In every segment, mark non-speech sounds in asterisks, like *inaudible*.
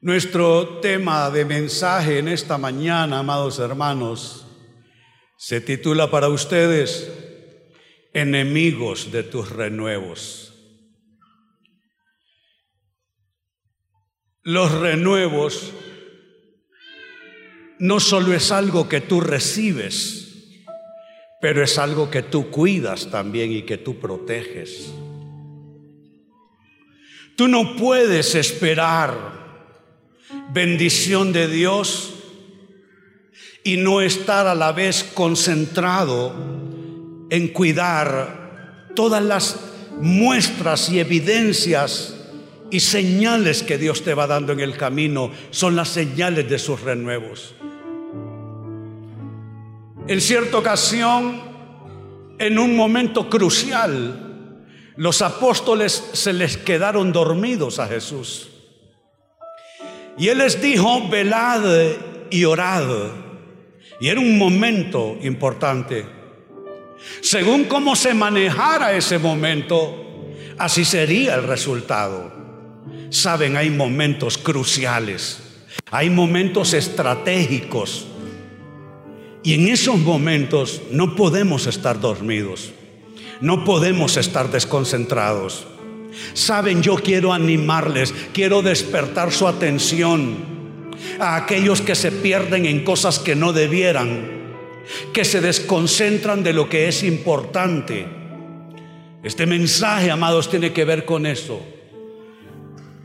Nuestro tema de mensaje en esta mañana, amados hermanos, se titula para ustedes Enemigos de tus renuevos. Los renuevos no solo es algo que tú recibes, pero es algo que tú cuidas también y que tú proteges. Tú no puedes esperar bendición de Dios y no estar a la vez concentrado en cuidar todas las muestras y evidencias y señales que Dios te va dando en el camino, son las señales de sus renuevos. En cierta ocasión, en un momento crucial, los apóstoles se les quedaron dormidos a Jesús. Y Él les dijo, velad y orad. Y era un momento importante. Según cómo se manejara ese momento, así sería el resultado. Saben, hay momentos cruciales, hay momentos estratégicos. Y en esos momentos no podemos estar dormidos, no podemos estar desconcentrados. Saben, yo quiero animarles, quiero despertar su atención a aquellos que se pierden en cosas que no debieran, que se desconcentran de lo que es importante. Este mensaje, amados, tiene que ver con eso.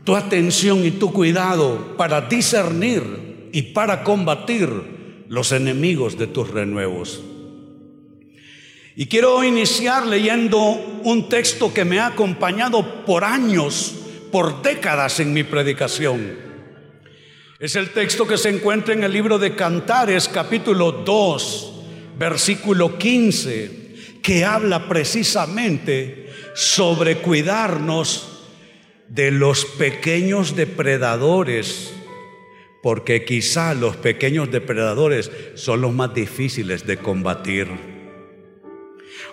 Tu atención y tu cuidado para discernir y para combatir los enemigos de tus renuevos. Y quiero iniciar leyendo un texto que me ha acompañado por años, por décadas en mi predicación. Es el texto que se encuentra en el libro de Cantares, capítulo 2, versículo 15, que habla precisamente sobre cuidarnos de los pequeños depredadores, porque quizá los pequeños depredadores son los más difíciles de combatir.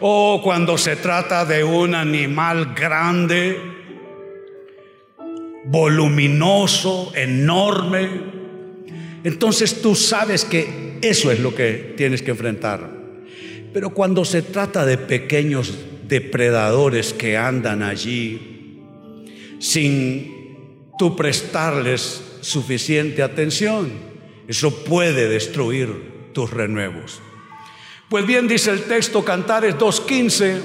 O cuando se trata de un animal grande, voluminoso, enorme, entonces tú sabes que eso es lo que tienes que enfrentar. Pero cuando se trata de pequeños depredadores que andan allí sin tú prestarles suficiente atención, eso puede destruir tus renuevos. Pues bien, dice el texto Cantares 2.15,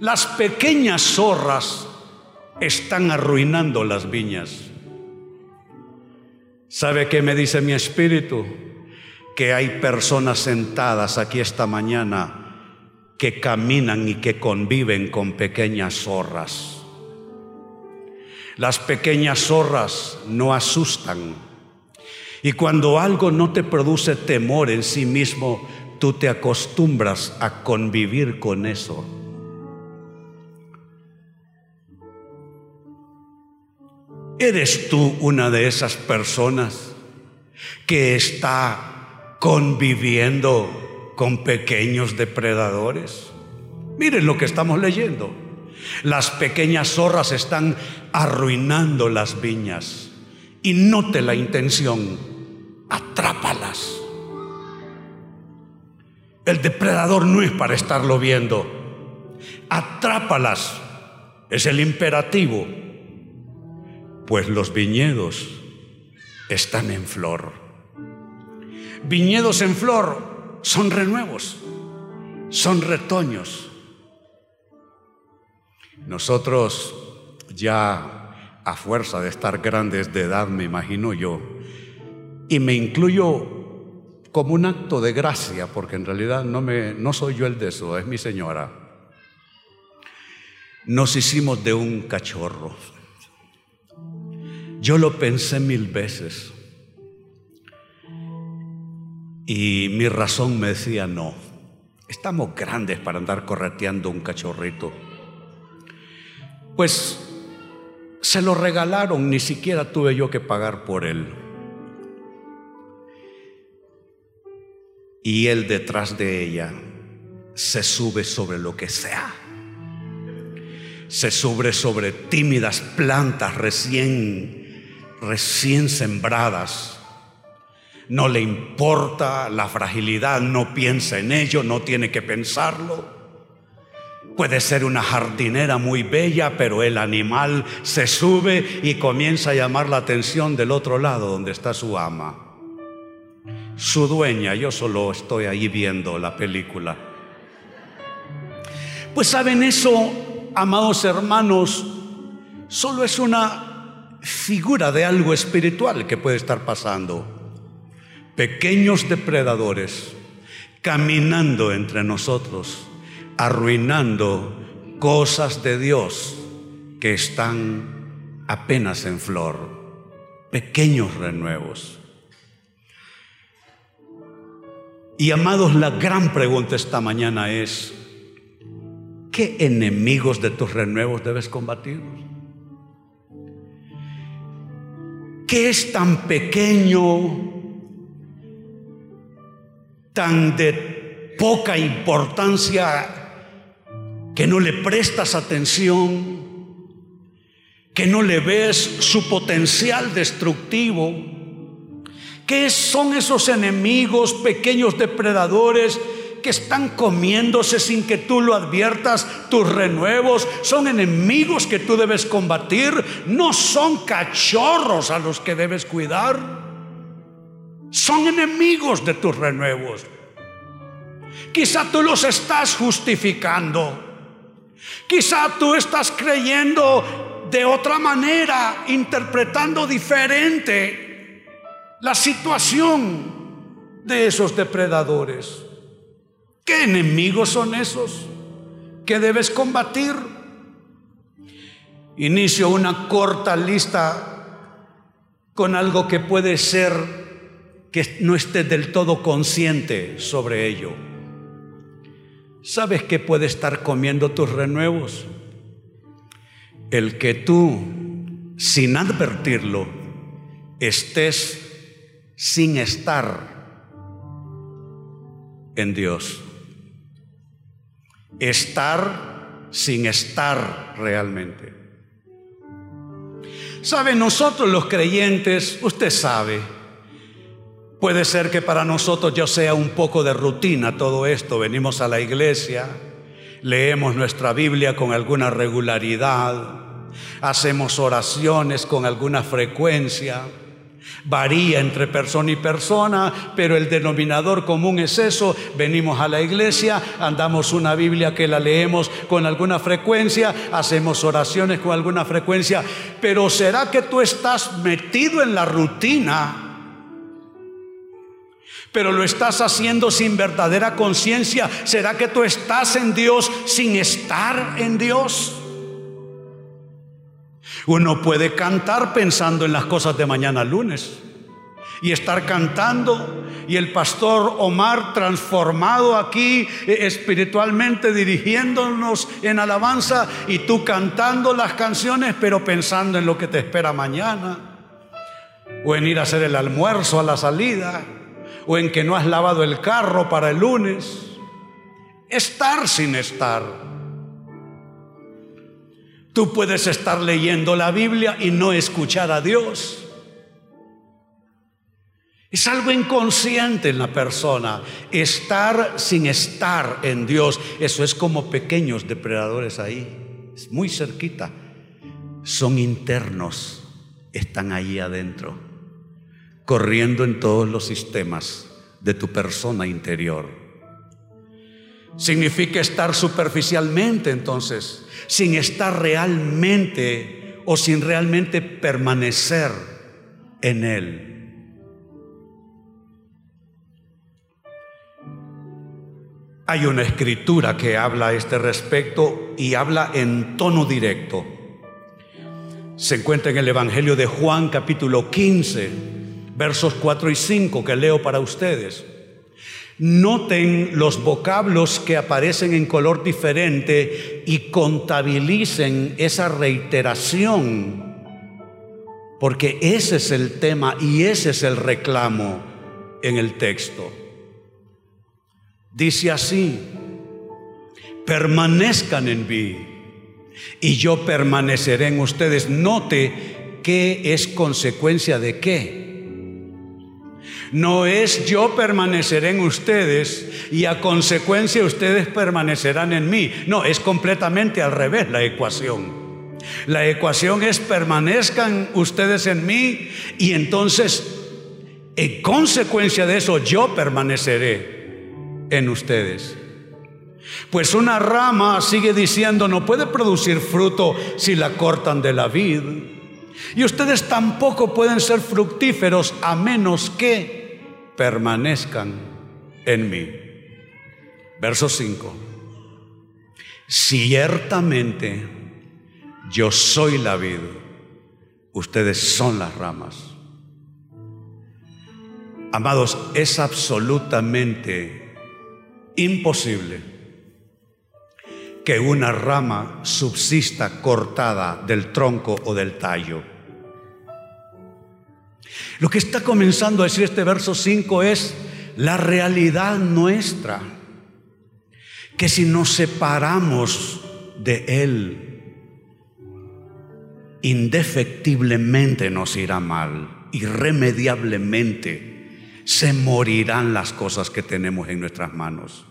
las pequeñas zorras están arruinando las viñas. ¿Sabe qué me dice mi espíritu? Que hay personas sentadas aquí esta mañana que caminan y que conviven con pequeñas zorras. Las pequeñas zorras no asustan. Y cuando algo no te produce temor en sí mismo, tú te acostumbras a convivir con eso. ¿Eres tú una de esas personas que está conviviendo con pequeños depredadores? Miren lo que estamos leyendo. Las pequeñas zorras están arruinando las viñas. Y note la intención, atrápalas. El depredador no es para estarlo viendo. Atrápalas. Es el imperativo. Pues los viñedos están en flor. Viñedos en flor son renuevos, son retoños. Nosotros ya a fuerza de estar grandes de edad, me imagino yo, y me incluyo como un acto de gracia, porque en realidad no, me, no soy yo el de eso, es mi señora. Nos hicimos de un cachorro. Yo lo pensé mil veces. Y mi razón me decía, no, estamos grandes para andar correteando un cachorrito. Pues se lo regalaron, ni siquiera tuve yo que pagar por él. Y él detrás de ella se sube sobre lo que sea. Se sube sobre tímidas plantas recién recién sembradas. No le importa la fragilidad, no piensa en ello, no tiene que pensarlo. Puede ser una jardinera muy bella, pero el animal se sube y comienza a llamar la atención del otro lado donde está su ama. Su dueña, yo solo estoy ahí viendo la película. Pues saben eso, amados hermanos, solo es una figura de algo espiritual que puede estar pasando. Pequeños depredadores caminando entre nosotros, arruinando cosas de Dios que están apenas en flor. Pequeños renuevos. Y amados, la gran pregunta esta mañana es, ¿qué enemigos de tus renuevos debes combatir? ¿Qué es tan pequeño, tan de poca importancia que no le prestas atención, que no le ves su potencial destructivo? ¿Qué son esos enemigos, pequeños depredadores que están comiéndose sin que tú lo adviertas? Tus renuevos son enemigos que tú debes combatir, no son cachorros a los que debes cuidar. Son enemigos de tus renuevos. Quizá tú los estás justificando. Quizá tú estás creyendo de otra manera, interpretando diferente la situación de esos depredadores. ¿Qué enemigos son esos que debes combatir? Inicio una corta lista con algo que puede ser que no esté del todo consciente sobre ello. ¿Sabes qué puede estar comiendo tus renuevos? El que tú, sin advertirlo, estés sin estar en Dios. Estar sin estar realmente. Sabe, nosotros los creyentes, usted sabe, puede ser que para nosotros yo sea un poco de rutina todo esto. Venimos a la iglesia, leemos nuestra Biblia con alguna regularidad, hacemos oraciones con alguna frecuencia Varía entre persona y persona, pero el denominador común es eso. Venimos a la iglesia, andamos una Biblia que la leemos con alguna frecuencia, hacemos oraciones con alguna frecuencia, pero ¿será que tú estás metido en la rutina? pero lo estás haciendo sin verdadera conciencia. ¿Será que tú estás en Dios sin estar en Dios? Uno puede cantar pensando en las cosas de mañana lunes y estar cantando y el pastor Omar transformado aquí eh, espiritualmente dirigiéndonos en alabanza y tú cantando las canciones pero pensando en lo que te espera mañana o en ir a hacer el almuerzo a la salida o en que no has lavado el carro para el lunes. Estar sin estar. Tú puedes estar leyendo la Biblia y no escuchar a Dios. Es algo inconsciente en la persona. Estar sin estar en Dios. Eso es como pequeños depredadores ahí. Es muy cerquita. Son internos. Están ahí adentro. Corriendo en todos los sistemas de tu persona interior. Significa estar superficialmente entonces, sin estar realmente o sin realmente permanecer en Él. Hay una escritura que habla a este respecto y habla en tono directo. Se encuentra en el Evangelio de Juan capítulo 15, versos 4 y 5 que leo para ustedes. Noten los vocablos que aparecen en color diferente y contabilicen esa reiteración, porque ese es el tema y ese es el reclamo en el texto. Dice así, permanezcan en mí y yo permaneceré en ustedes. Note ¿qué es consecuencia de qué? No es yo permaneceré en ustedes y a consecuencia ustedes permanecerán en mí. No, es completamente al revés la ecuación. La ecuación es permanezcan ustedes en mí y entonces en consecuencia de eso yo permaneceré en ustedes. Pues una rama sigue diciendo no puede producir fruto si la cortan de la vid. Y ustedes tampoco pueden ser fructíferos a menos que permanezcan en mí. Verso 5. Ciertamente yo soy la vid, ustedes son las ramas. Amados, es absolutamente imposible que una rama subsista cortada del tronco o del tallo. Lo que está comenzando a decir este verso 5 es la realidad nuestra, que si nos separamos de Él, indefectiblemente nos irá mal, irremediablemente se morirán las cosas que tenemos en nuestras manos.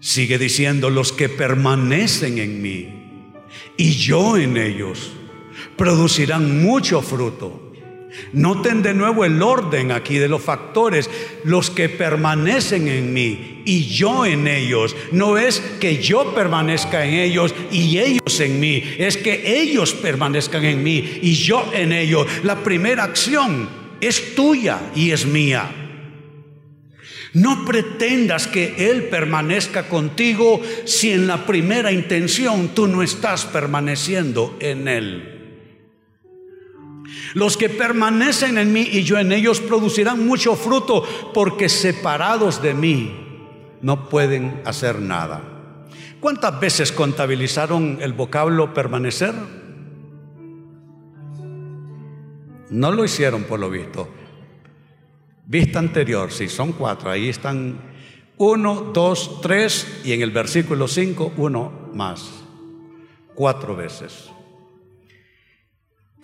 Sigue diciendo, los que permanecen en mí y yo en ellos, producirán mucho fruto Noten de nuevo el orden aquí de los factores. Los que permanecen en mí y yo en ellos. No es que yo permanezca en ellos y ellos en mí. Es que ellos permanezcan en mí y yo en ellos. La primera acción es tuya y es mía. No pretendas que Él permanezca contigo si en la primera intención tú no estás permaneciendo en Él. Los que permanecen en mí y yo en ellos producirán mucho fruto, porque separados de mí no pueden hacer nada. ¿Cuántas veces contabilizaron el vocablo permanecer? No lo hicieron por lo visto. Vista anterior, sí, son cuatro. Ahí están uno, dos, tres y en el versículo cinco uno más. Cuatro veces.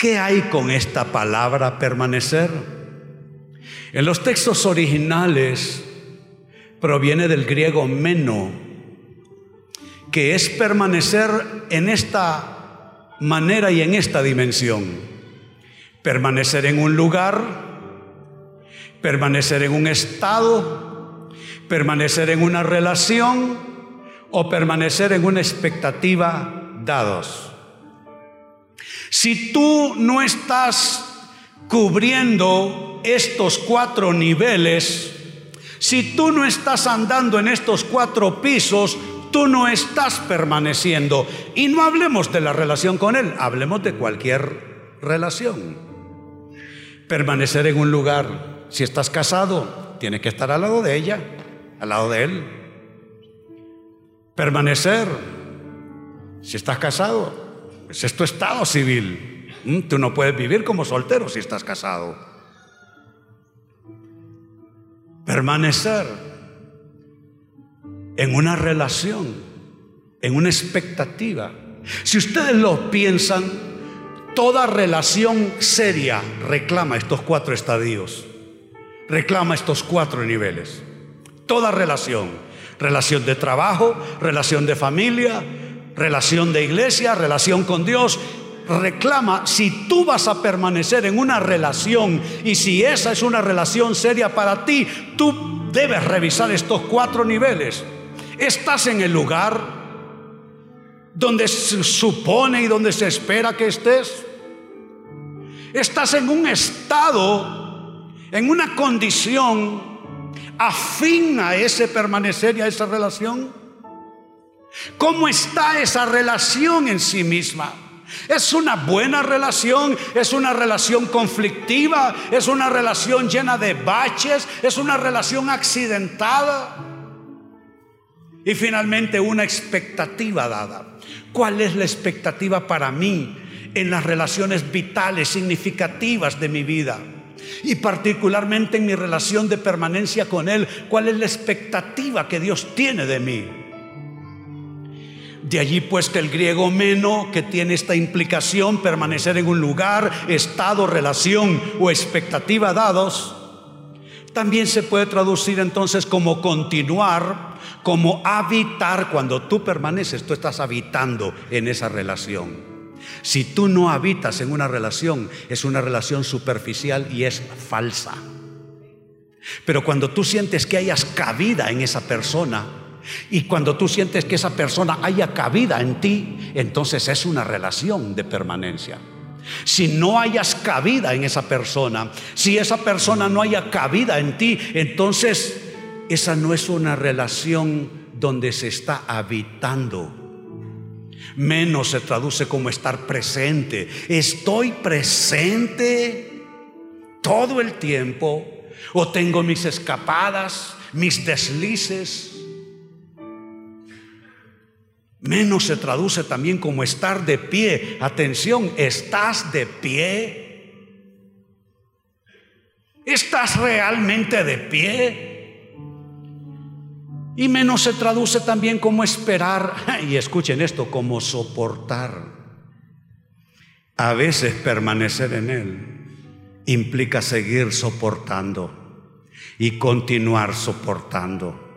¿Qué hay con esta palabra permanecer? En los textos originales proviene del griego meno, que es permanecer en esta manera y en esta dimensión. Permanecer en un lugar, permanecer en un estado, permanecer en una relación o permanecer en una expectativa dados. Si tú no estás cubriendo estos cuatro niveles, si tú no estás andando en estos cuatro pisos, tú no estás permaneciendo. Y no hablemos de la relación con Él, hablemos de cualquier relación. Permanecer en un lugar, si estás casado, tienes que estar al lado de ella, al lado de Él. Permanecer, si estás casado, ese es tu estado civil. Mm, tú no puedes vivir como soltero si estás casado. Permanecer en una relación, en una expectativa. Si ustedes lo piensan, toda relación seria reclama estos cuatro estadios, reclama estos cuatro niveles. Toda relación, relación de trabajo, relación de familia, relación de iglesia, relación con Dios, reclama si tú vas a permanecer en una relación y si esa es una relación seria para ti, tú debes revisar estos cuatro niveles. Estás en el lugar donde se supone y donde se espera que estés. Estás en un estado, en una condición afín a ese permanecer y a esa relación. ¿Cómo está esa relación en sí misma? ¿Es una buena relación? ¿Es una relación conflictiva? ¿Es una relación llena de baches? ¿Es una relación accidentada? Y finalmente una expectativa dada. ¿Cuál es la expectativa para mí en las relaciones vitales, significativas de mi vida? Y particularmente en mi relación de permanencia con Él. ¿Cuál es la expectativa que Dios tiene de mí? De allí pues que el griego meno, que tiene esta implicación, permanecer en un lugar, estado, relación o expectativa dados, también se puede traducir entonces como continuar, como habitar. Cuando tú permaneces, tú estás habitando en esa relación. Si tú no habitas en una relación, es una relación superficial y es falsa. Pero cuando tú sientes que hayas cabida en esa persona, y cuando tú sientes que esa persona haya cabida en ti, entonces es una relación de permanencia. Si no hayas cabida en esa persona, si esa persona no haya cabida en ti, entonces esa no es una relación donde se está habitando. Menos se traduce como estar presente. Estoy presente todo el tiempo o tengo mis escapadas, mis deslices. Menos se traduce también como estar de pie. Atención, ¿estás de pie? ¿Estás realmente de pie? Y menos se traduce también como esperar, *laughs* y escuchen esto, como soportar. A veces permanecer en Él implica seguir soportando y continuar soportando.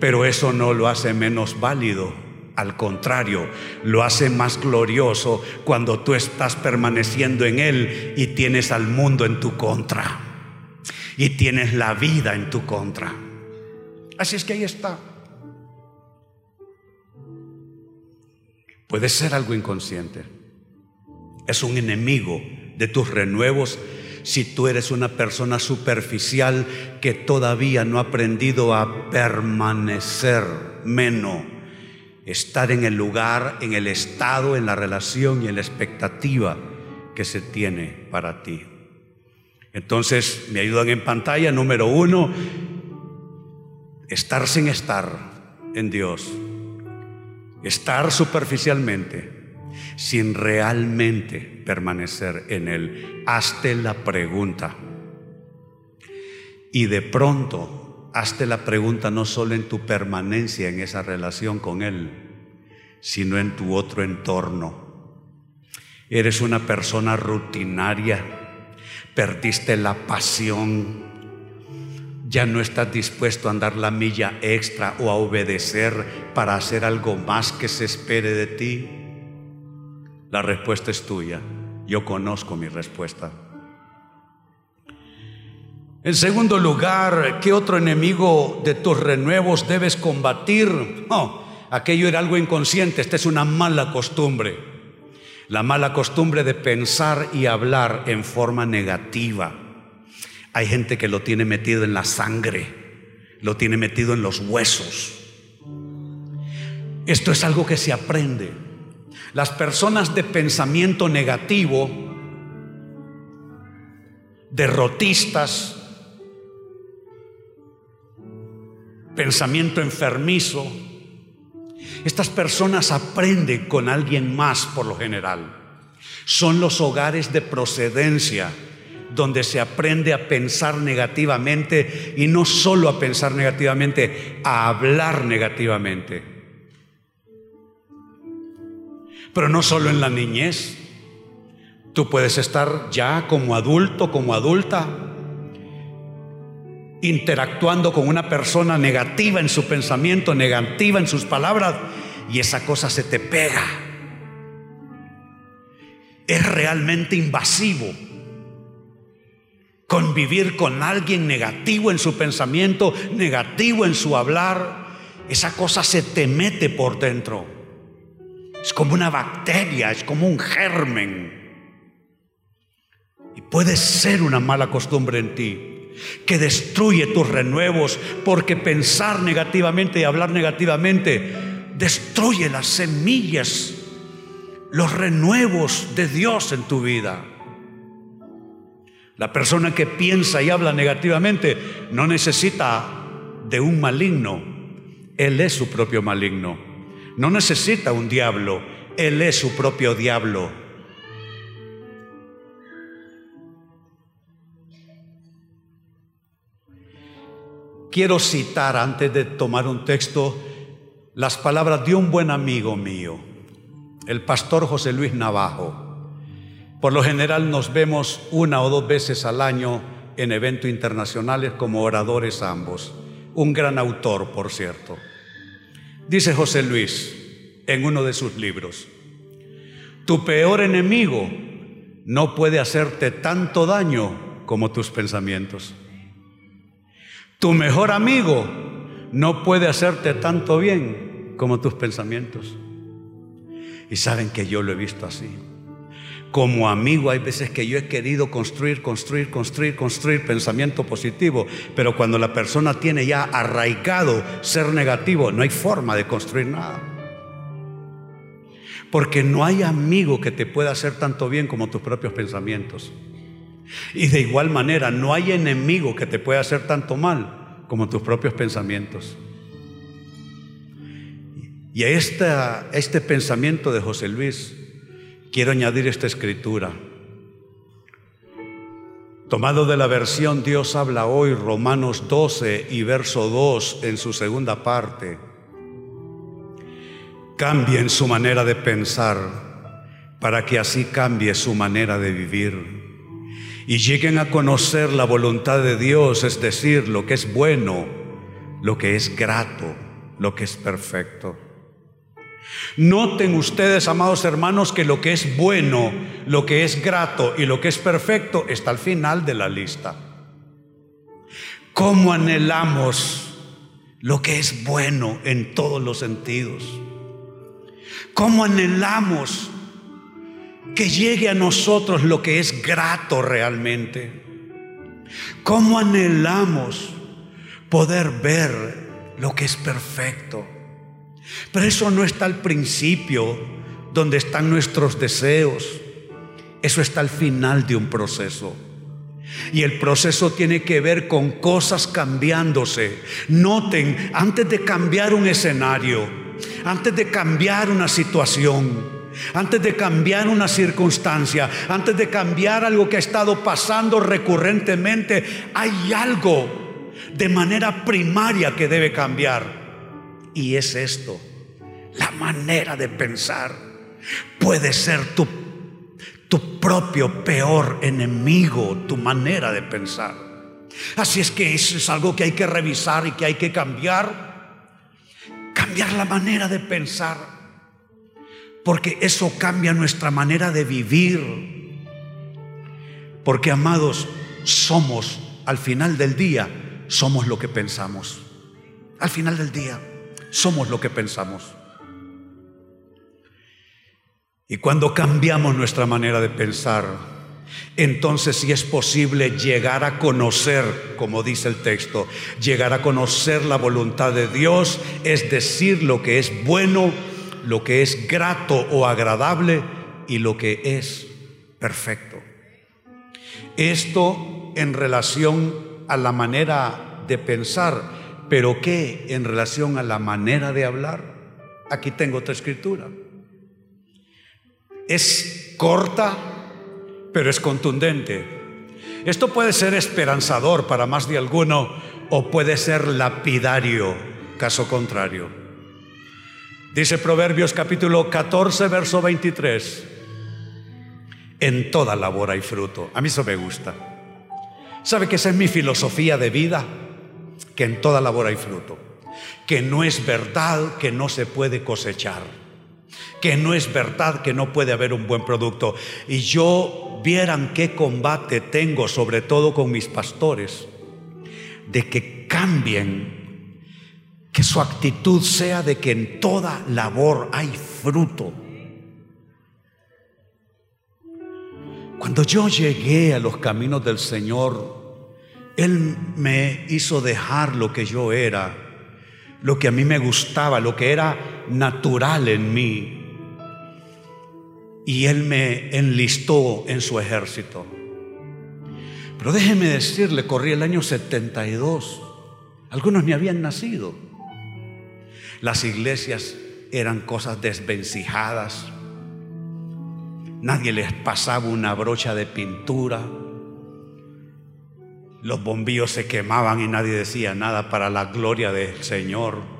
Pero eso no lo hace menos válido. Al contrario, lo hace más glorioso cuando tú estás permaneciendo en Él y tienes al mundo en tu contra. Y tienes la vida en tu contra. Así es que ahí está. Puede ser algo inconsciente. Es un enemigo de tus renuevos si tú eres una persona superficial que todavía no ha aprendido a permanecer menos, estar en el lugar, en el estado, en la relación y en la expectativa que se tiene para ti. Entonces, me ayudan en pantalla, número uno, estar sin estar en Dios, estar superficialmente sin realmente permanecer en Él. Hazte la pregunta. Y de pronto, hazte la pregunta no solo en tu permanencia en esa relación con Él, sino en tu otro entorno. Eres una persona rutinaria, perdiste la pasión, ya no estás dispuesto a andar la milla extra o a obedecer para hacer algo más que se espere de ti. La respuesta es tuya. Yo conozco mi respuesta. En segundo lugar, ¿qué otro enemigo de tus renuevos debes combatir? No, aquello era algo inconsciente, esta es una mala costumbre. La mala costumbre de pensar y hablar en forma negativa. Hay gente que lo tiene metido en la sangre, lo tiene metido en los huesos. Esto es algo que se aprende. Las personas de pensamiento negativo, derrotistas, pensamiento enfermizo, estas personas aprenden con alguien más por lo general. Son los hogares de procedencia donde se aprende a pensar negativamente y no solo a pensar negativamente, a hablar negativamente. Pero no solo en la niñez. Tú puedes estar ya como adulto, como adulta, interactuando con una persona negativa en su pensamiento, negativa en sus palabras, y esa cosa se te pega. Es realmente invasivo convivir con alguien negativo en su pensamiento, negativo en su hablar. Esa cosa se te mete por dentro. Es como una bacteria, es como un germen. Y puede ser una mala costumbre en ti que destruye tus renuevos porque pensar negativamente y hablar negativamente destruye las semillas, los renuevos de Dios en tu vida. La persona que piensa y habla negativamente no necesita de un maligno, Él es su propio maligno. No necesita un diablo, Él es su propio diablo. Quiero citar antes de tomar un texto las palabras de un buen amigo mío, el pastor José Luis Navajo. Por lo general nos vemos una o dos veces al año en eventos internacionales como oradores ambos. Un gran autor, por cierto. Dice José Luis en uno de sus libros, tu peor enemigo no puede hacerte tanto daño como tus pensamientos. Tu mejor amigo no puede hacerte tanto bien como tus pensamientos. Y saben que yo lo he visto así. Como amigo hay veces que yo he querido construir, construir, construir, construir pensamiento positivo, pero cuando la persona tiene ya arraigado ser negativo, no hay forma de construir nada. Porque no hay amigo que te pueda hacer tanto bien como tus propios pensamientos. Y de igual manera, no hay enemigo que te pueda hacer tanto mal como tus propios pensamientos. Y este pensamiento de José Luis quiero añadir esta escritura. Tomado de la versión Dios habla hoy, Romanos 12 y verso 2 en su segunda parte. Cambien su manera de pensar para que así cambie su manera de vivir y lleguen a conocer la voluntad de Dios, es decir, lo que es bueno, lo que es grato, lo que es perfecto. Noten ustedes, amados hermanos, que lo que es bueno, lo que es grato y lo que es perfecto está al final de la lista. ¿Cómo anhelamos lo que es bueno en todos los sentidos? ¿Cómo anhelamos que llegue a nosotros lo que es grato realmente? ¿Cómo anhelamos poder ver lo que es perfecto? Pero eso no está al principio, donde están nuestros deseos. Eso está al final de un proceso. Y el proceso tiene que ver con cosas cambiándose. Noten, antes de cambiar un escenario, antes de cambiar una situación, antes de cambiar una circunstancia, antes de cambiar algo que ha estado pasando recurrentemente, hay algo de manera primaria que debe cambiar. Y es esto, la manera de pensar puede ser tu, tu propio peor enemigo, tu manera de pensar. Así es que eso es algo que hay que revisar y que hay que cambiar. Cambiar la manera de pensar. Porque eso cambia nuestra manera de vivir. Porque amados, somos, al final del día, somos lo que pensamos. Al final del día somos lo que pensamos. Y cuando cambiamos nuestra manera de pensar, entonces sí es posible llegar a conocer, como dice el texto, llegar a conocer la voluntad de Dios, es decir, lo que es bueno, lo que es grato o agradable y lo que es perfecto. Esto en relación a la manera de pensar pero ¿qué en relación a la manera de hablar? Aquí tengo otra escritura. Es corta, pero es contundente. Esto puede ser esperanzador para más de alguno o puede ser lapidario, caso contrario. Dice Proverbios capítulo 14, verso 23. En toda labor hay fruto. A mí eso me gusta. ¿Sabe que esa es mi filosofía de vida? Que en toda labor hay fruto, que no es verdad que no se puede cosechar, que no es verdad que no puede haber un buen producto. Y yo vieran qué combate tengo, sobre todo con mis pastores, de que cambien, que su actitud sea de que en toda labor hay fruto. Cuando yo llegué a los caminos del Señor, él me hizo dejar lo que yo era, lo que a mí me gustaba, lo que era natural en mí. Y Él me enlistó en su ejército. Pero déjeme decirle, corrí el año 72. Algunos ni habían nacido. Las iglesias eran cosas desvencijadas. Nadie les pasaba una brocha de pintura. Los bombillos se quemaban y nadie decía nada para la gloria del Señor.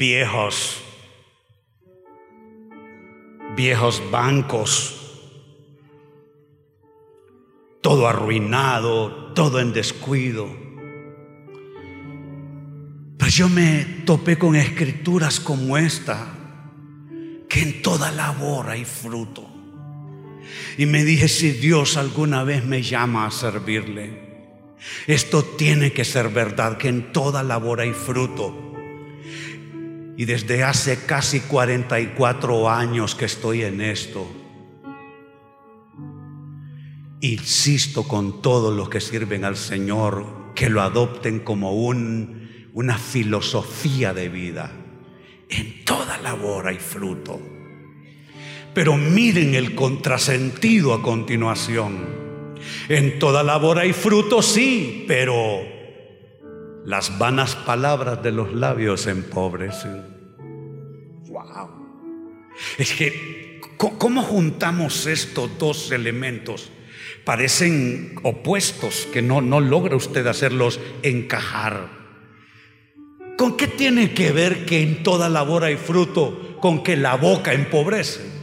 viejos, viejos bancos, todo arruinado, todo en descuido. Pero yo me topé con escrituras como esta, que en toda labor hay fruto. Y me dije, si Dios alguna vez me llama a servirle, esto tiene que ser verdad, que en toda labor hay fruto. Y desde hace casi 44 años que estoy en esto, insisto con todos los que sirven al Señor que lo adopten como un, una filosofía de vida. En toda labor hay fruto. Pero miren el contrasentido a continuación. En toda labor hay fruto, sí, pero las vanas palabras de los labios empobrecen. Wow. Es que, ¿cómo juntamos estos dos elementos? Parecen opuestos que no, no logra usted hacerlos encajar. ¿Con qué tiene que ver que en toda labor hay fruto? Con que la boca empobrece.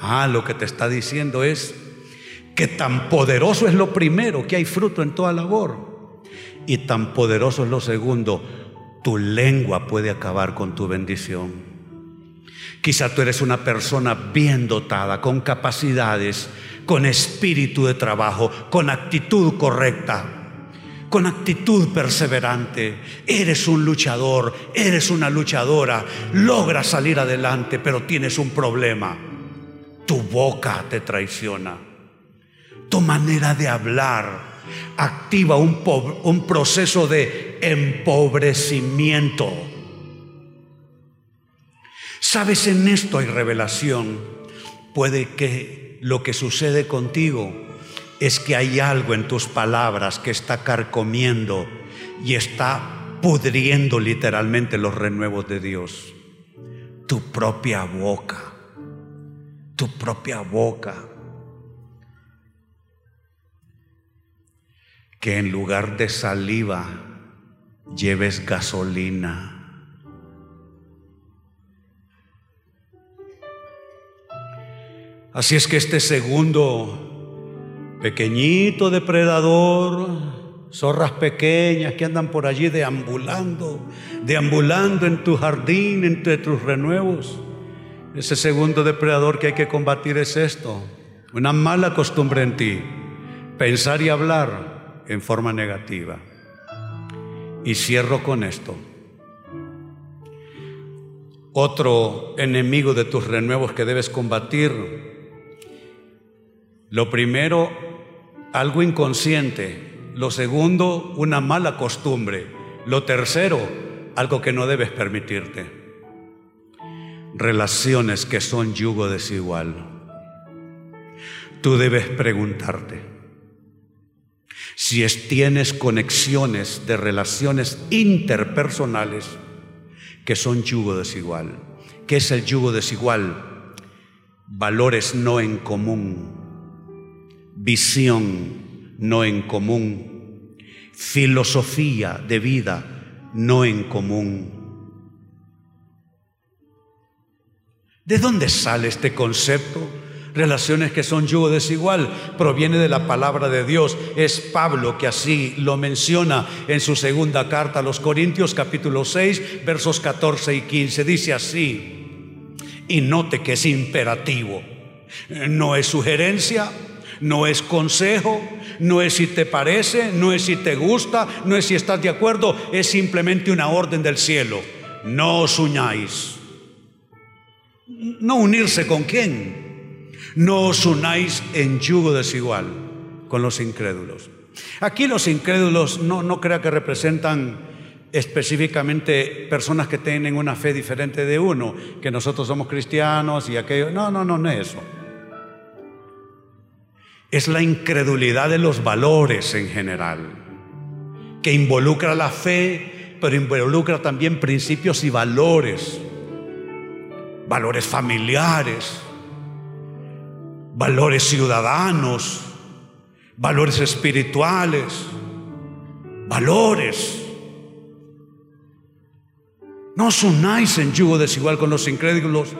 Ah, lo que te está diciendo es que tan poderoso es lo primero, que hay fruto en toda labor. Y tan poderoso es lo segundo, tu lengua puede acabar con tu bendición. Quizá tú eres una persona bien dotada, con capacidades, con espíritu de trabajo, con actitud correcta, con actitud perseverante. Eres un luchador, eres una luchadora, logras salir adelante, pero tienes un problema. Tu boca te traiciona. Tu manera de hablar activa un, proceso de empobrecimiento. Sabes, en esto hay revelación. Puede que lo que sucede contigo es que hay algo en tus palabras que está carcomiendo y está pudriendo literalmente los renuevos de Dios. Tu propia boca, tu propia boca que en lugar de saliva lleves gasolina. Así es que este segundo pequeñito depredador, zorras pequeñas que andan por allí deambulando, deambulando en tu jardín, entre tus renuevos, ese segundo depredador que hay que combatir es esto, una mala costumbre en ti, pensar y hablar en forma negativa. Y cierro con esto. Otro enemigo de tus renuevos que debes combatir. Lo primero, algo inconsciente. Lo segundo, una mala costumbre. Lo tercero, algo que no debes permitirte. Relaciones que son yugo desigual. Tú debes preguntarte, si tienes conexiones de relaciones interpersonales que son yugo desigual. ¿Qué es el yugo desigual? Valores no en común, visión no en común, filosofía de vida no en común. ¿De dónde sale este concepto? relaciones que son yugo desigual, proviene de la palabra de Dios. Es Pablo que así lo menciona en su segunda carta a los Corintios capítulo 6 versos 14 y 15. Dice así, y note que es imperativo, no es sugerencia, no es consejo, no es si te parece, no es si te gusta, no es si estás de acuerdo, es simplemente una orden del cielo. No os unáis. No unirse con quién? No os unáis en yugo desigual con los incrédulos. Aquí los incrédulos no, no crea que representan específicamente personas que tienen una fe diferente de uno, que nosotros somos cristianos y aquello. No, no, no, no es eso. Es la incredulidad de los valores en general, que involucra la fe, pero involucra también principios y valores, valores familiares, valores ciudadanos, valores espirituales, valores. No os unáis en yugo desigual con los incrédulos,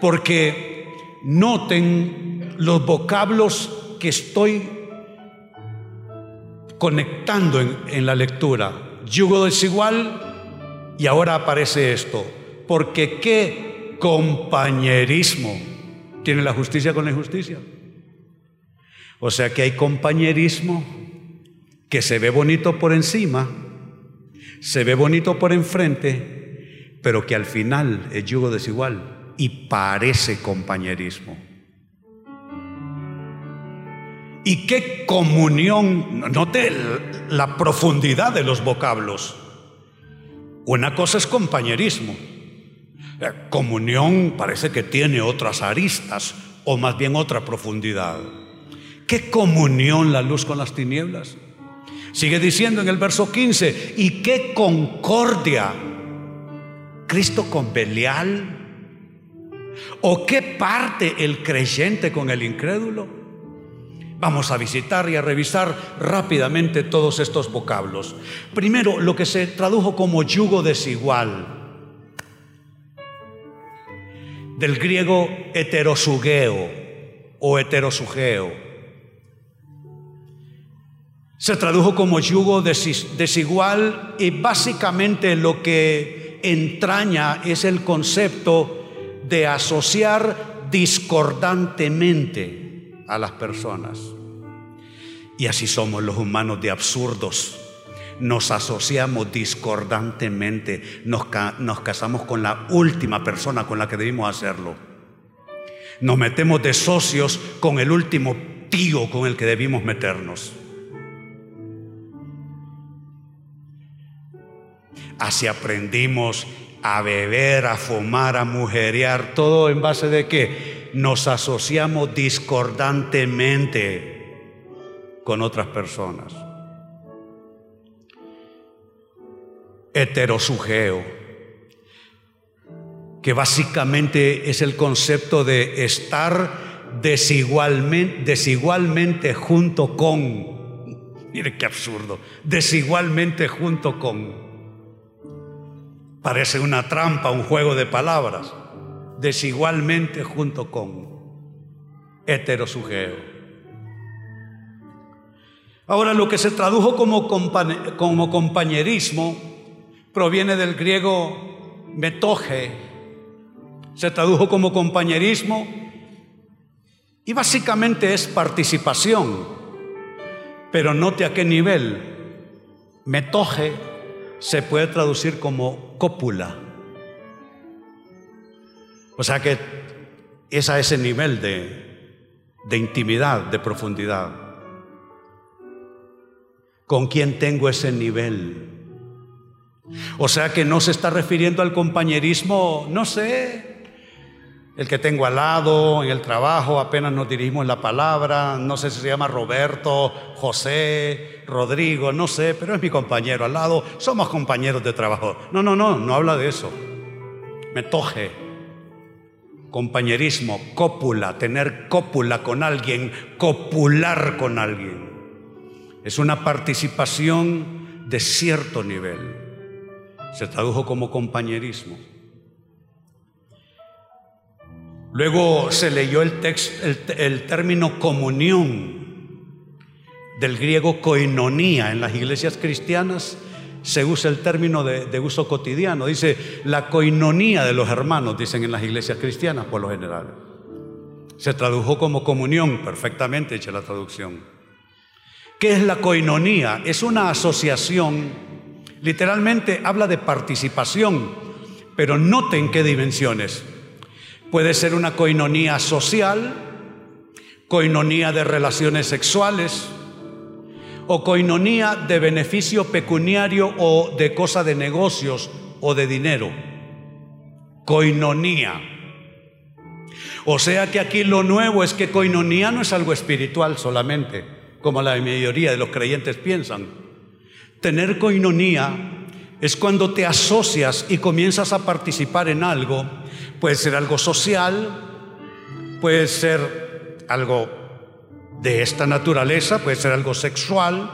porque noten los vocablos que estoy conectando en, en la lectura. Yugo desigual y ahora aparece esto. Porque qué compañerismo tiene la justicia con la injusticia. O sea que hay compañerismo que se ve bonito por encima, se ve bonito por enfrente, pero que al final es yugo desigual y parece compañerismo. Y qué comunión, note la profundidad de los vocablos. Una cosa es compañerismo. Comunión parece que tiene otras aristas o más bien otra profundidad. ¿Qué comunión la luz con las tinieblas? Sigue diciendo en el verso 15, ¿y qué concordia? ¿Cristo con Belial? ¿O qué parte el creyente con el incrédulo? Vamos a visitar y a revisar rápidamente todos estos vocablos. Primero, lo que se tradujo como yugo desigual, del griego heterosugeo o heterosugeo se tradujo como yugo desigual y básicamente lo que entraña es el concepto de asociar discordantemente a las personas. Y así somos los humanos de absurdos. Nos asociamos discordantemente, nos, nos casamos con la última persona con la que debimos hacerlo. Nos metemos de socios con el último tío con el que debimos meternos. Así aprendimos a beber, a fumar, a mujerear, todo en base de que nos asociamos discordantemente con otras personas. Heterosugeo, que básicamente es el concepto de estar desigualmente, desigualmente junto con, *laughs* mire qué absurdo, desigualmente junto con. Parece una trampa, un juego de palabras, desigualmente junto con heterosugeo. Ahora, lo que se tradujo como, como compañerismo proviene del griego metoje, se tradujo como compañerismo y básicamente es participación, pero note a qué nivel. Metoje se puede traducir como cópula. O sea que es a ese nivel de, de intimidad, de profundidad. ¿Con quién tengo ese nivel? O sea que no se está refiriendo al compañerismo, no sé, el que tengo al lado, en el trabajo, apenas nos dirigimos la palabra, no sé si se llama Roberto, José, Rodrigo, no sé, pero es mi compañero al lado, somos compañeros de trabajo. No, no, no, no habla de eso. Me toje. Compañerismo, cópula, tener cópula con alguien, copular con alguien. Es una participación de cierto nivel. Se tradujo como compañerismo. Luego se leyó el, el, término comunión del griego koinonía. En las iglesias cristianas se usa el término de, de, uso cotidiano. Dice la coinonía de los hermanos, dicen en las iglesias cristianas por lo general. Se tradujo como comunión, perfectamente hecha la traducción. ¿Qué es la coinonía? Es una asociación, literalmente habla de participación, pero noten qué dimensiones. Puede ser una coinonía social, coinonía de relaciones sexuales o coinonía de beneficio pecuniario o de cosa de negocios o de dinero. Coinonía. O sea que aquí lo nuevo es que coinonía no es algo espiritual solamente, como la mayoría de los creyentes piensan. Tener coinonía es cuando te asocias y comienzas a participar en algo Puede ser algo social, puede ser algo de esta naturaleza, puede ser algo sexual,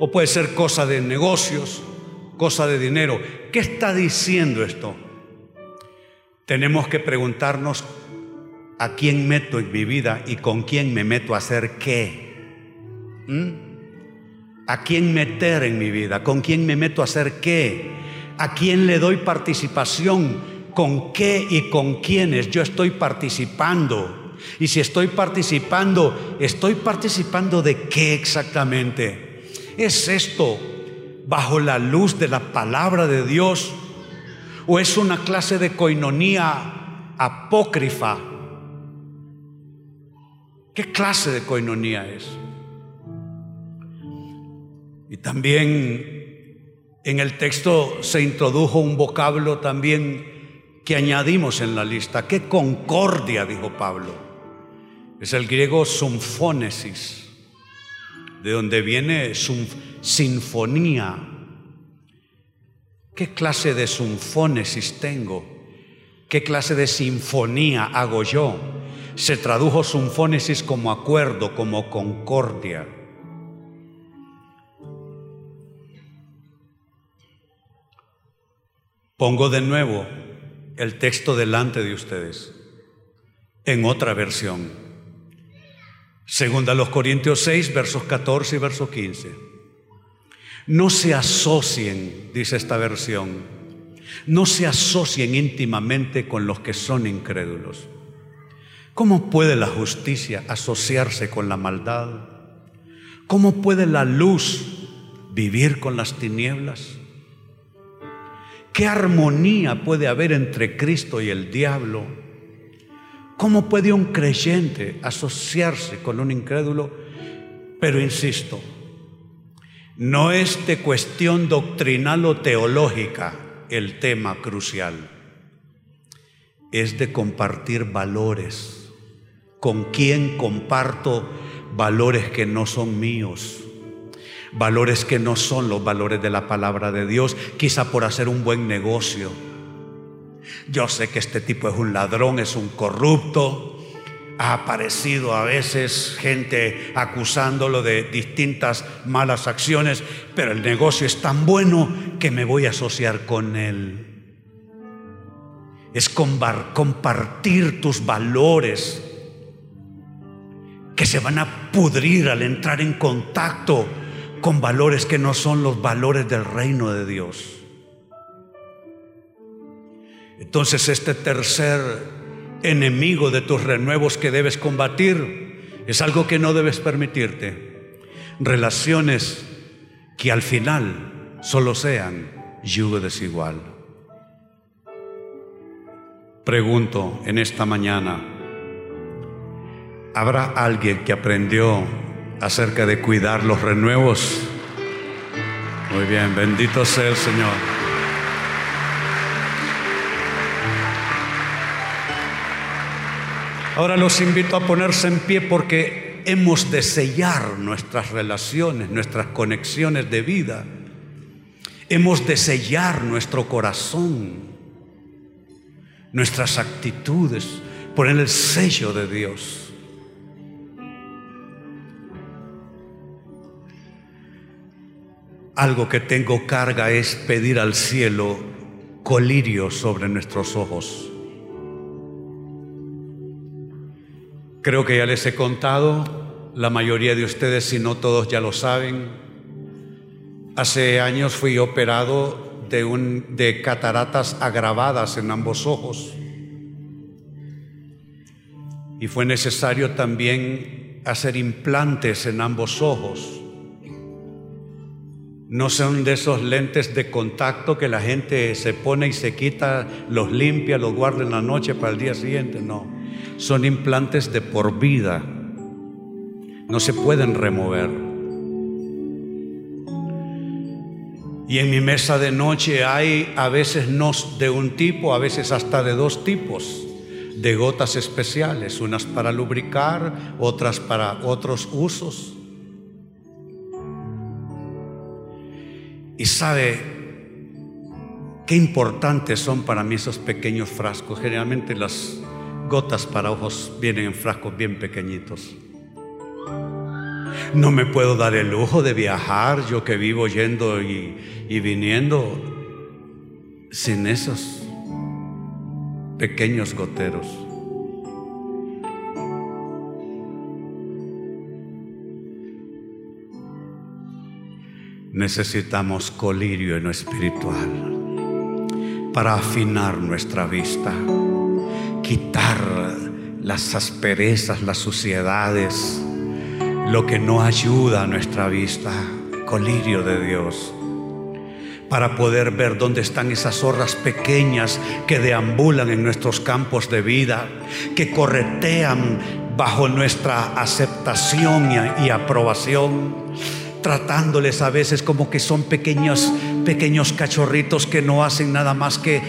o puede ser cosa de negocios, cosa de dinero. ¿Qué está diciendo esto? Tenemos que preguntarnos a quién meto en mi vida y con quién me meto a hacer qué. ¿Mm? ¿A quién meter en mi vida? ¿Con quién me meto a hacer qué? ¿A quién le doy participación? ¿Con qué y con quiénes yo estoy participando? Y si estoy participando, ¿estoy participando de qué exactamente? ¿Es esto bajo la luz de la palabra de Dios? ¿O es una clase de coinonía apócrifa? ¿Qué clase de coinonía es? Y también en el texto se introdujo un vocablo también que añadimos en la lista. ¿Qué concordia? dijo Pablo. Es el griego sumfónesis, de donde viene sinfonía. ¿Qué clase de sumfónesis tengo? ¿Qué clase de sinfonía hago yo? Se tradujo sumfónesis como acuerdo, como concordia. Pongo de nuevo el texto delante de ustedes en otra versión. Segunda los Corintios 6, versos 14 y verso 15. No se asocien, dice esta versión, no se asocien íntimamente con los que son incrédulos. ¿Cómo puede la justicia asociarse con la maldad? ¿Cómo puede la luz vivir con las tinieblas? ¿Qué armonía puede haber entre Cristo y el diablo? ¿Cómo puede un creyente asociarse con un incrédulo? Pero insisto, no es de cuestión doctrinal o teológica el tema crucial, es de compartir valores. ¿Con quién comparto valores que no son míos? Valores que no son los valores de la palabra de Dios, quizá por hacer un buen negocio. Yo sé que este tipo es un ladrón, es un corrupto. Ha aparecido a veces gente acusándolo de distintas malas acciones, pero el negocio es tan bueno que me voy a asociar con él. Es compartir tus valores que se van a pudrir al entrar en contacto con valores que no son los valores del reino de Dios. Entonces este tercer enemigo de tus renuevos que debes combatir es algo que no debes permitirte. Relaciones que al final solo sean yugo desigual. Pregunto en esta mañana, ¿habrá alguien que aprendió acerca de cuidar los renuevos. Muy bien, bendito sea el Señor. Ahora los invito a ponerse en pie porque hemos de sellar nuestras relaciones, nuestras conexiones de vida. Hemos de sellar nuestro corazón, nuestras actitudes, poner el sello de Dios. Algo que tengo carga es pedir al cielo colirio sobre nuestros ojos. Creo que ya les he contado, la mayoría de ustedes, si no todos ya lo saben, hace años fui operado de, un, de cataratas agravadas en ambos ojos y fue necesario también hacer implantes en ambos ojos. No son de esos lentes de contacto que la gente se pone y se quita, los limpia, los guarda en la noche para el día siguiente. No, son implantes de por vida. No se pueden remover. Y en mi mesa de noche hay a veces no de un tipo, a veces hasta de dos tipos de gotas especiales, unas para lubricar, otras para otros usos. Y sabe qué importantes son para mí esos pequeños frascos. Generalmente las gotas para ojos vienen en frascos bien pequeñitos. No me puedo dar el lujo de viajar, yo que vivo yendo y, y viniendo sin esos pequeños goteros. Necesitamos colirio en lo espiritual para afinar nuestra vista, quitar las asperezas, las suciedades, lo que no ayuda a nuestra vista, colirio de Dios, para poder ver dónde están esas zorras pequeñas que deambulan en nuestros campos de vida, que corretean bajo nuestra aceptación y, aprobación tratándoles a veces como que son pequeños, pequeños cachorritos que no hacen nada más que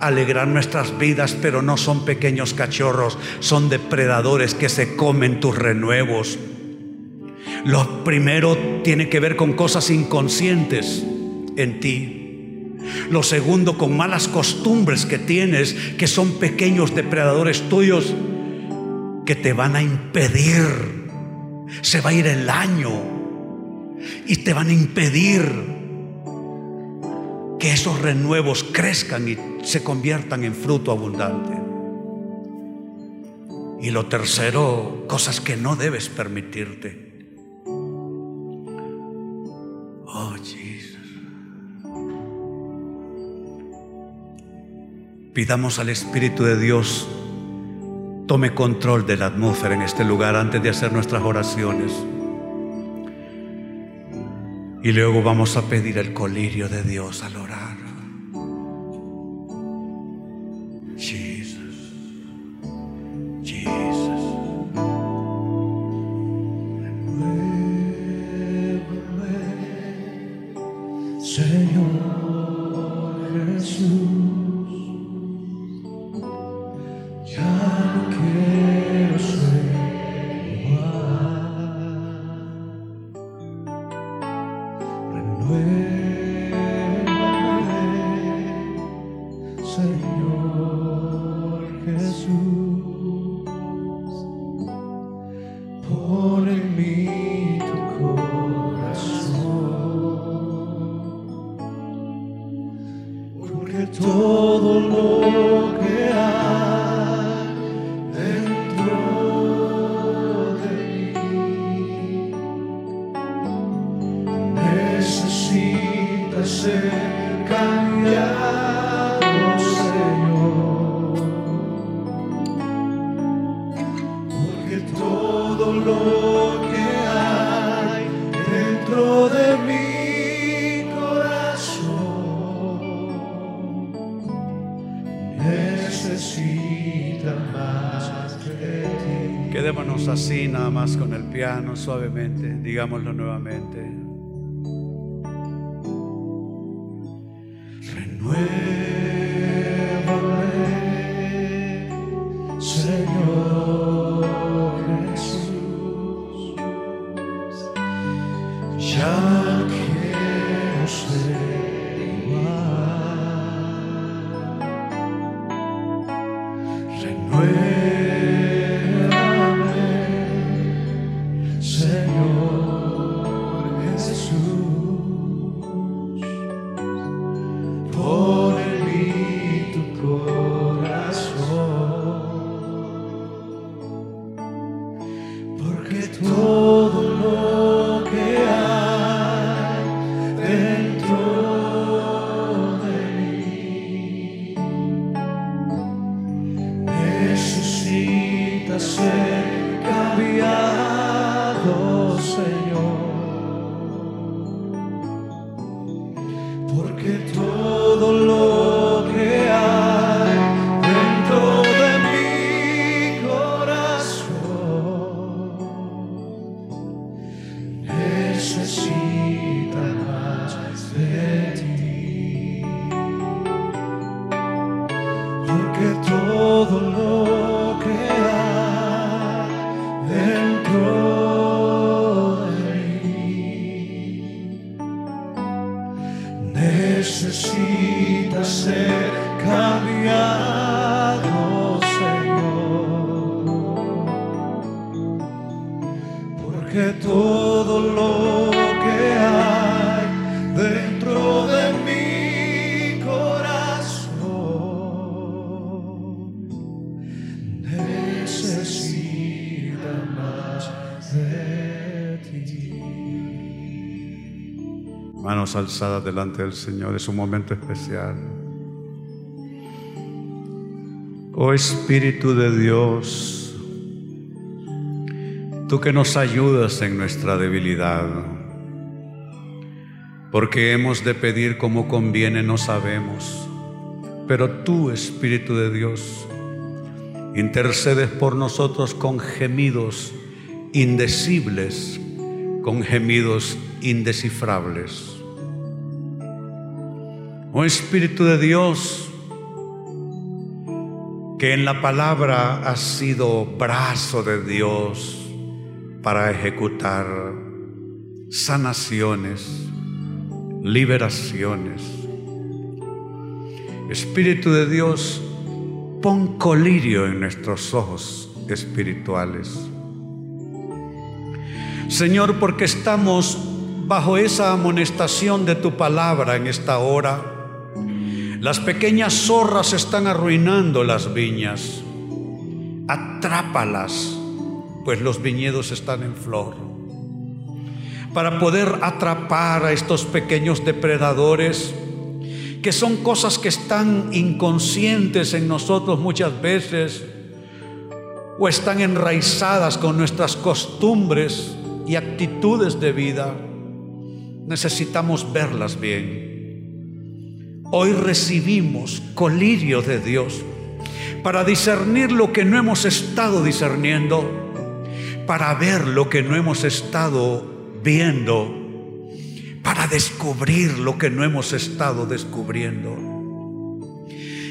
alegrar nuestras vidas, pero no son pequeños cachorros, son depredadores que se comen tus renuevos. Lo primero tiene que ver con cosas inconscientes en ti. Lo segundo, con malas costumbres que tienes, que son pequeños depredadores tuyos, que te van a impedir. Se va a ir el año y te van a impedir que esos renuevos crezcan y se conviertan en fruto abundante. Y lo tercero, cosas que no debes permitirte. Oh, Jesus. Pidamos al Espíritu de Dios tome control de la atmósfera en este lugar antes de hacer nuestras oraciones. Y luego vamos a pedir el colirio de Dios al orar. Jesus. Piano suavemente. Digámoslo nuevamente. Manos alzadas delante del Señor, es un momento especial. Oh Espíritu de Dios, tú que nos ayudas en nuestra debilidad, porque hemos de pedir como conviene, no sabemos, pero tú, Espíritu de Dios, intercedes por nosotros con gemidos indecibles, con gemidos indescifrables. Oh Espíritu de Dios, que en la palabra has sido brazo de Dios para ejecutar sanaciones, liberaciones. Espíritu de Dios, pon colirio en nuestros ojos espirituales. Señor, porque estamos bajo esa amonestación de tu palabra en esta hora. Las pequeñas zorras están arruinando las viñas. Atrápalas, pues los viñedos están en flor. Para poder atrapar a estos pequeños depredadores, que son cosas que están inconscientes en nosotros muchas veces, o están enraizadas con nuestras costumbres y actitudes de vida, necesitamos verlas bien. Hoy recibimos colirio de Dios para discernir lo que no hemos estado discerniendo, para ver lo que no hemos estado viendo, para descubrir lo que no hemos estado descubriendo.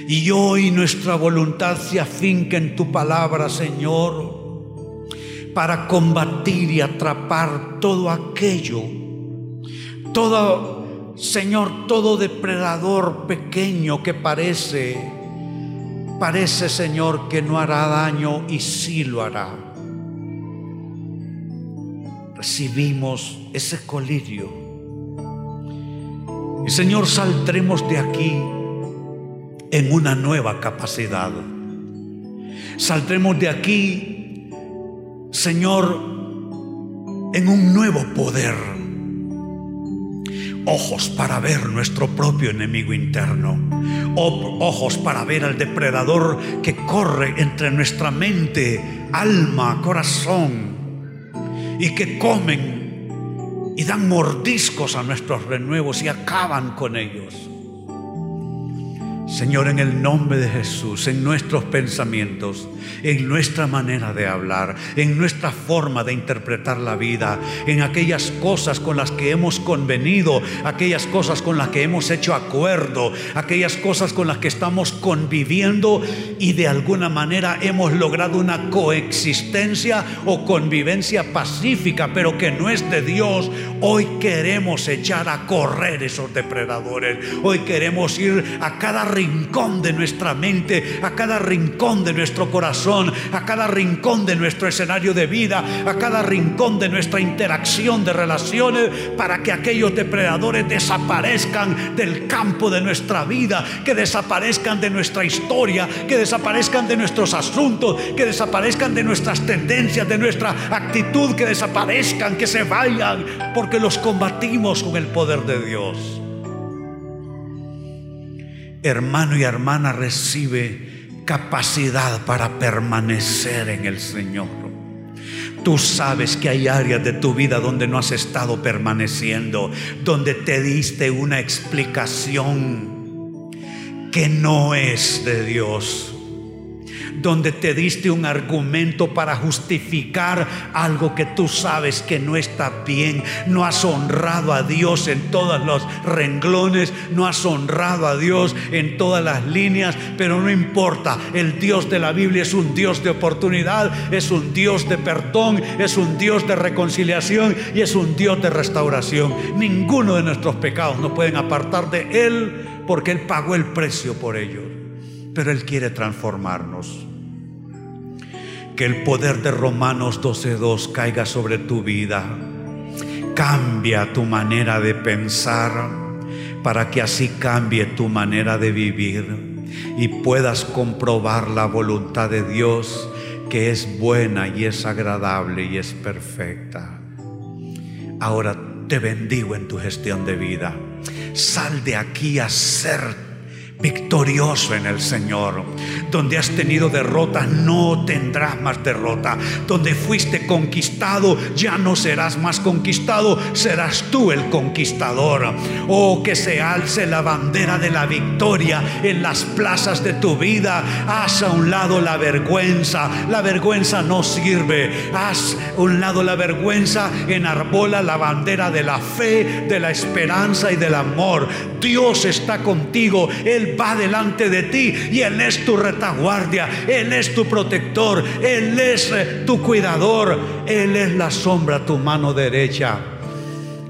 Y hoy nuestra voluntad se afinca en tu palabra, Señor, para combatir y atrapar todo aquello, todo, Señor, todo depredador pequeño que parece, parece, Señor, que no hará daño y sí lo hará. Recibimos ese colirio. Y Señor, saldremos de aquí en una nueva capacidad. Saldremos de aquí, Señor, en un nuevo poder. Ojos para ver nuestro propio enemigo interno. Ojos para ver al depredador que corre entre nuestra mente, alma, corazón. Y que comen y dan mordiscos a nuestros renuevos y acaban con ellos. Señor, en el nombre de Jesús, en nuestros pensamientos, en nuestra manera de hablar, en nuestra forma de interpretar la vida, en aquellas cosas con las que hemos convenido, aquellas cosas con las que hemos hecho acuerdo, aquellas cosas con las que estamos conviviendo y de alguna manera hemos logrado una coexistencia o convivencia pacífica, pero que no es de Dios. Hoy queremos echar a correr esos depredadores. Hoy queremos ir a cada rincón de nuestra mente, a cada rincón de nuestro corazón, a cada rincón de nuestro escenario de vida, a cada rincón de nuestra interacción de relaciones, para que aquellos depredadores desaparezcan del campo de nuestra vida, que desaparezcan de nuestra historia, que desaparezcan de nuestros asuntos, que desaparezcan de nuestras tendencias, de nuestra actitud, que desaparezcan, que se vayan, porque los combatimos con el poder de Dios hermano y hermana, recibe capacidad para permanecer en el Señor. Tú sabes que hay áreas de tu vida donde no has estado permaneciendo, donde te diste una explicación que no es de Dios donde te diste un argumento para justificar algo que tú sabes que no está bien. No has honrado a Dios en todos los renglones, no has honrado a Dios en todas las líneas, pero no importa, el Dios de la Biblia es un Dios de oportunidad, es un Dios de perdón, es un Dios de reconciliación y es un Dios de restauración. Ninguno de nuestros pecados nos pueden apartar de Él porque Él pagó el precio por ellos pero Él quiere transformarnos. Que el poder de Romanos 12.2 caiga sobre tu vida. Cambia tu manera de pensar para que así cambie tu manera de vivir y puedas comprobar la voluntad de Dios que es buena y es agradable y es perfecta. Ahora te bendigo en tu gestión de vida. Sal de aquí a ser victorioso en el Señor. Donde has tenido derrota, no tendrás más derrota. Donde fuiste conquistado, ya no serás más conquistado, serás tú el conquistador. Oh, que se alce la bandera de la victoria en las plazas de tu vida. Haz a un lado la vergüenza. La vergüenza no sirve. Haz a un lado la vergüenza, enarbola la bandera de la fe, de la esperanza y del amor. Dios está contigo. Él va delante de ti y Él es tu retaguardia, Él es tu protector, Él es eh, tu cuidador, Él es la sombra, tu mano derecha.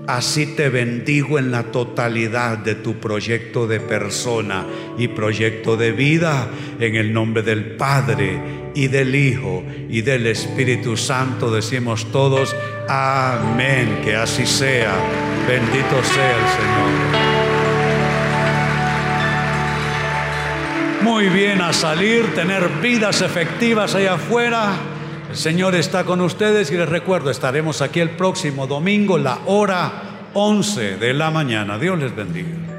Así te bendigo en la totalidad de tu proyecto de persona y proyecto de vida en el nombre del Padre y del Hijo y del Espíritu Santo. Decimos todos, amén, que así sea. Bendito sea el Señor. Muy bien a salir, tener vidas efectivas allá afuera. El Señor está con ustedes y les recuerdo, estaremos aquí el próximo domingo, la hora 11 de la mañana. Dios les bendiga.